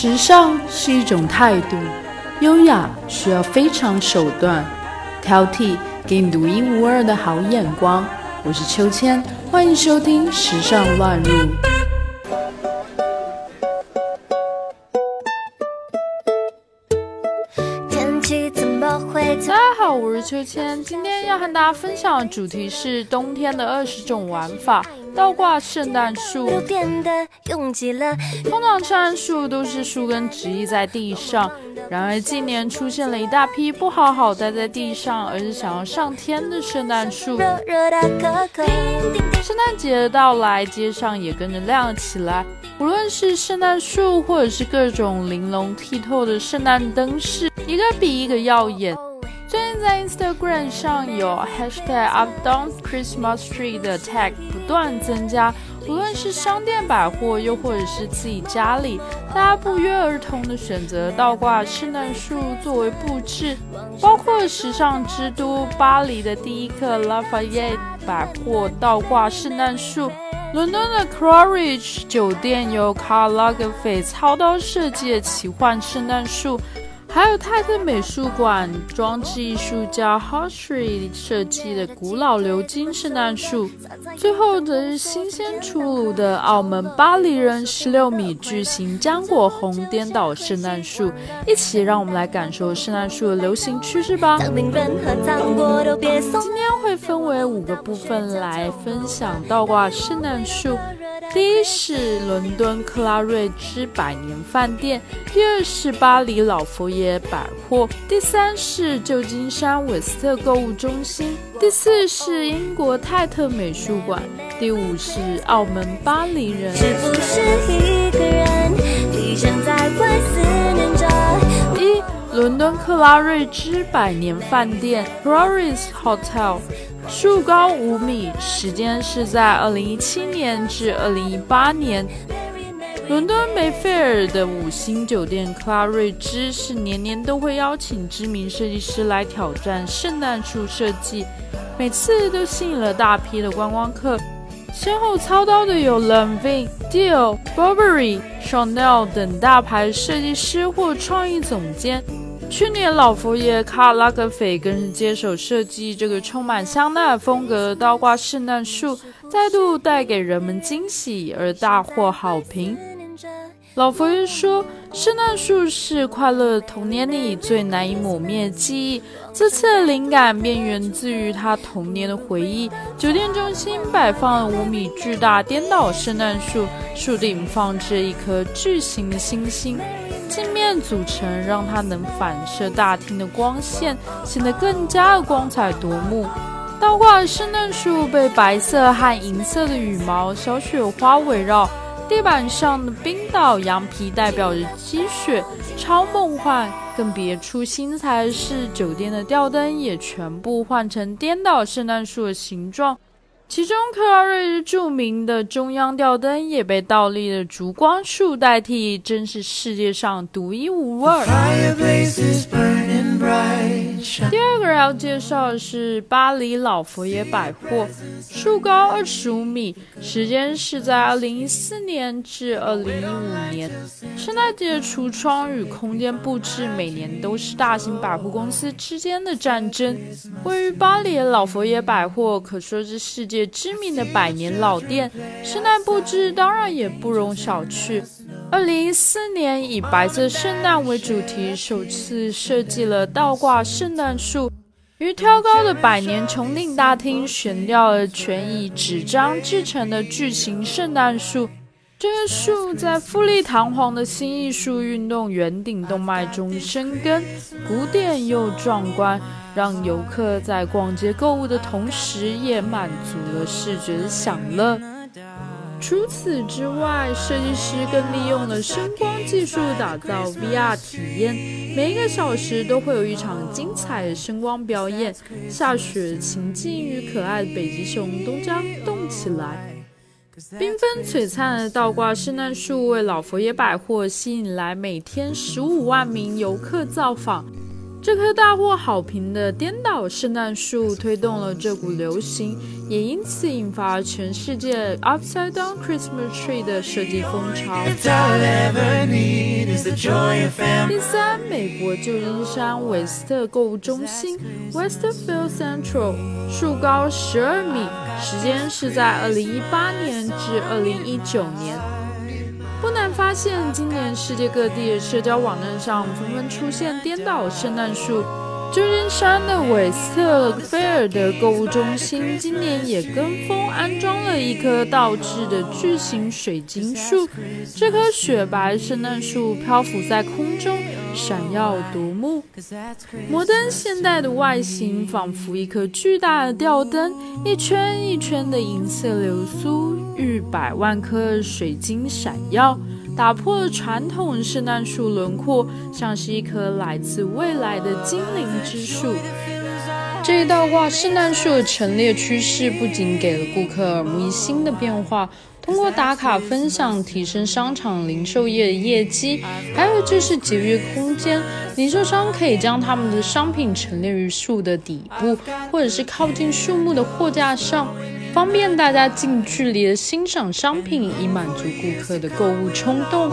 时尚是一种态度，优雅需要非常手段，挑剔给你独一无二的好眼光。我是秋千，欢迎收听《时尚乱入》。大家好，我是秋千，今天要和大家分享的主题是冬天的二十种玩法。倒挂圣诞树，通常圣诞树都是树根直立在地上，然而近年出现了一大批不好好待在地上，而是想要上天的圣诞树。圣诞节的到来，街上也跟着亮了起来，无论是圣诞树，或者是各种玲珑剔透的圣诞灯饰，一个比一个耀眼。最近在 Instagram 上有 Hashtag Updown Christmas Tree 的 tag 不断增加，无论是商店百货，又或者是自己家里，大家不约而同的选择倒挂圣诞树作为布置，包括时尚之都巴黎的第一个 Lafayette 百货倒挂圣诞树，伦敦的 Claridge 酒店由 Carl Lagerfeld 操刀设计的奇幻圣诞树。还有泰特美术馆装置艺术家 h o s h r y 设计的古老鎏金圣诞树，最后则是新鲜出炉的澳门巴黎人十六米巨型浆果红颠倒圣诞树。一起让我们来感受圣诞树的流行趋势吧。今天会分为五个部分来分享倒挂圣诞树。第一是伦敦克拉瑞兹百年饭店，第二是巴黎老佛爷百货，第三是旧金山韦斯特购物中心，第四是英国泰特美术馆，第五是澳门巴黎人。一伦敦克拉瑞兹百年饭店 （Claridge Hotel）。树高五米，时间是在二零一七年至二零一八年。伦敦梅菲尔的五星酒店克拉瑞兹是年年都会邀请知名设计师来挑战圣诞树设计，每次都吸引了大批的观光客。先后操刀的有 Lenvin、Dior、Burberry、Chanel 等大牌设计师或创意总监。去年，老佛爷卡拉格斐更是接手设计这个充满香奈儿风格的倒挂圣诞树，再度带给人们惊喜而大获好评。老佛爷说：“圣诞树是快乐童年里最难以抹灭的记忆。”这次的灵感便源自于他童年的回忆。酒店中心摆放了五米巨大颠倒圣诞树，树顶放置一颗巨型的星星。镜面组成，让它能反射大厅的光线，显得更加的光彩夺目。倒挂圣诞树被白色和银色的羽毛、小雪花围绕，地板上的冰岛羊皮代表着积雪，超梦幻。更别出心裁的是，酒店的吊灯也全部换成颠倒圣诞树的形状。其中，克拉瑞著名的中央吊灯也被倒立的烛光树代替，真是世界上独一无二。第二个要介绍的是巴黎老佛爷百货，树高二十五米，时间是在二零一四年至二零一五年。圣诞节橱窗与空间布置每年都是大型百货公司之间的战争。位于巴黎的老佛爷百货可说是世界知名的百年老店，圣诞布置当然也不容小觑。二零一四年以白色圣诞为主题，首次设计了倒挂圣诞树，于挑高的百年穹顶大厅悬吊了全以纸张制成的巨型圣诞树。这个树在富丽堂皇的新艺术运动圆顶动脉中生根，古典又壮观，让游客在逛街购物的同时，也满足了视觉的享乐。除此之外，设计师更利用了声光技术打造 VR 体验，每一个小时都会有一场精彩的声光表演。下雪情境与可爱的北极熊都将动起来。缤纷璀璨的倒挂圣诞树为老佛爷百货吸引来每天十五万名游客造访。这棵大获好评的颠倒圣诞树推动了这股流行，也因此引发全世界 Upside Down Christmas Tree 的设计风潮。第三，美国旧金山韦斯特购物中心 （Westfield Central） 树高十二米，时间是在二零一八年至二零一九年。发现，今年世界各地的社交网站上纷纷出现颠倒圣诞树。旧金山的韦斯特菲尔德购物中心今年也跟风安装了一棵倒置的巨型水晶树。这棵雪白圣诞树漂浮在空中，闪耀夺目。摩登现代的外形仿佛一颗巨大的吊灯，一圈一圈的银色流苏，逾百万颗水晶闪耀。打破了传统圣诞树轮廓，像是一棵来自未来的精灵之树。这一道挂圣诞树的陈列趋势，不仅给了顾客耳目一新的变化，通过打卡分享提升商场零售业的业绩，还有就是节约空间。零售商可以将他们的商品陈列于树的底部，或者是靠近树木的货架上。方便大家近距离的欣赏商品，以满足顾客的购物冲动。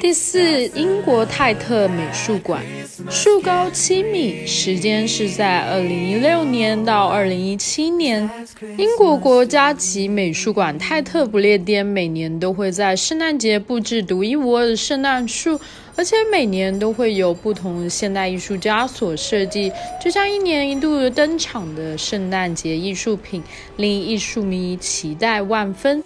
第四，英国泰特美术馆，树高七米，时间是在二零一六年到二零一七年。英国国家级美术馆泰特不列颠每年都会在圣诞节布置独一无二的圣诞树。而且每年都会有不同现代艺术家所设计，就像一年一度登场的圣诞节艺术品，令艺术迷期待万分。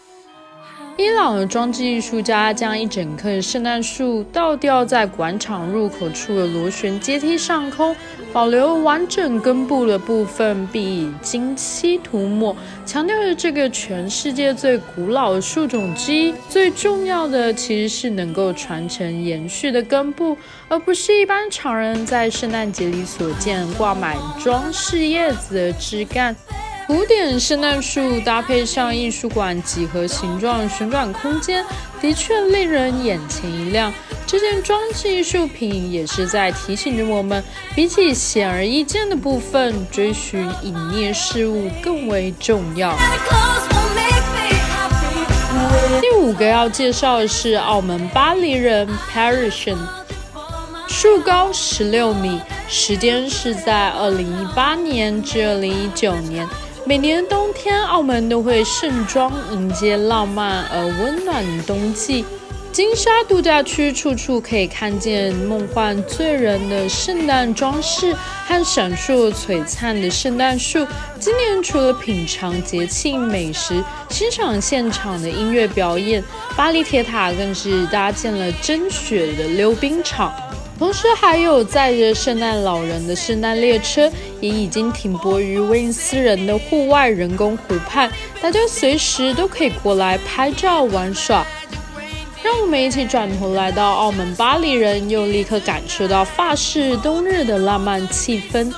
伊朗的装置艺术家将一整棵圣诞树倒吊在广场入口处的螺旋阶梯上空，保留完整根部的部分，并以金漆涂抹，强调着这个全世界最古老的树种之一。最重要的其实是能够传承延续的根部，而不是一般常人在圣诞节里所见挂满装饰叶子的枝干。古典圣诞树搭配上艺术馆几何形状旋转空间，的确令人眼前一亮。这件装置艺术品也是在提醒着我们，比起显而易见的部分，追寻隐匿事物更为重要。第五个要介绍的是澳门巴黎人 Parisian，树高十六米，时间是在二零一八年至二零一九年。每年冬天，澳门都会盛装迎接浪漫而温暖的冬季。金沙度假区处处可以看见梦幻醉人的圣诞装饰和闪烁璀璨的圣诞树。今年除了品尝节庆美食、欣赏现场的音乐表演，巴黎铁塔更是搭建了真雪的溜冰场。同时，还有载着圣诞老人的圣诞列车，也已经停泊于威尼斯人的户外人工湖畔，大家随时都可以过来拍照玩耍。让我们一起转头来到澳门巴黎人，又立刻感受到法式冬日的浪漫气氛。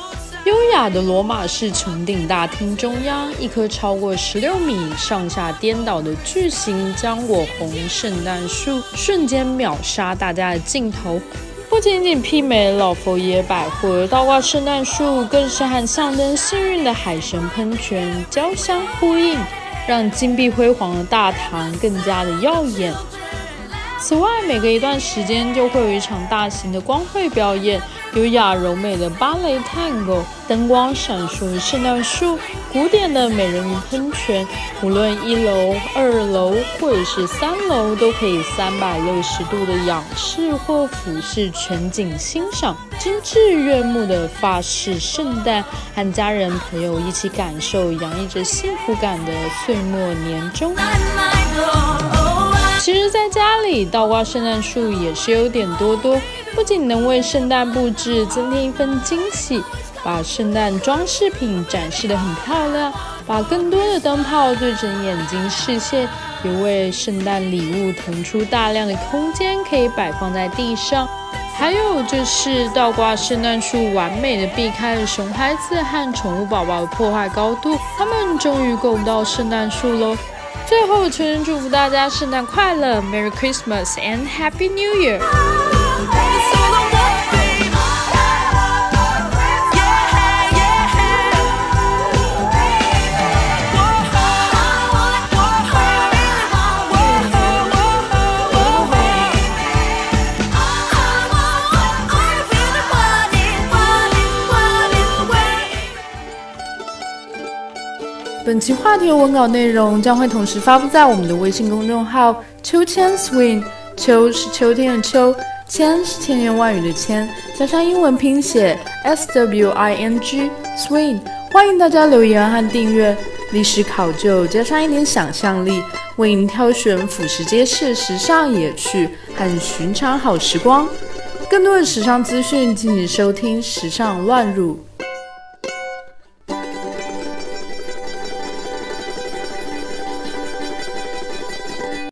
优雅的罗马式穹顶大厅中央，一棵超过十六米、上下颠倒的巨型浆果红圣诞树，瞬间秒杀大家的镜头。不仅仅媲美老佛爷百货倒挂圣诞树，更是和象征幸运的海神喷泉交相呼应，让金碧辉煌的大堂更加的耀眼。此外，每隔一段时间就会有一场大型的光会表演，优雅柔美的芭蕾探戈，灯光闪烁的圣诞树，古典的美人鱼喷泉。无论一楼、二楼或者是三楼，都可以三百六十度的仰视或俯视全景欣赏精致悦目的法式圣诞，和家人朋友一起感受洋溢着幸福感的岁末年终。其实，在家里倒挂圣诞树也是有点多多，不仅能为圣诞布置增添一份惊喜，把圣诞装饰品展示得很漂亮，把更多的灯泡对准眼睛视线，也为圣诞礼物腾出大量的空间可以摆放在地上。还有就是倒挂圣诞树，完美的避开了熊孩子和宠物宝宝的破坏高度，他们终于够不到圣诞树喽。最后，诚挚祝福大家圣诞快乐，Merry Christmas and Happy New Year！本期话题的文稿内容将会同时发布在我们的微信公众号“秋千 swing”，秋是秋天的秋千是千言万语的千，加上英文拼写 s w i n g swing。欢迎大家留言和订阅，历史考究加上一点想象力，为您挑选俯拾皆是时尚野趣和寻常好时光。更多的时尚资讯，敬请收听《时尚乱入》。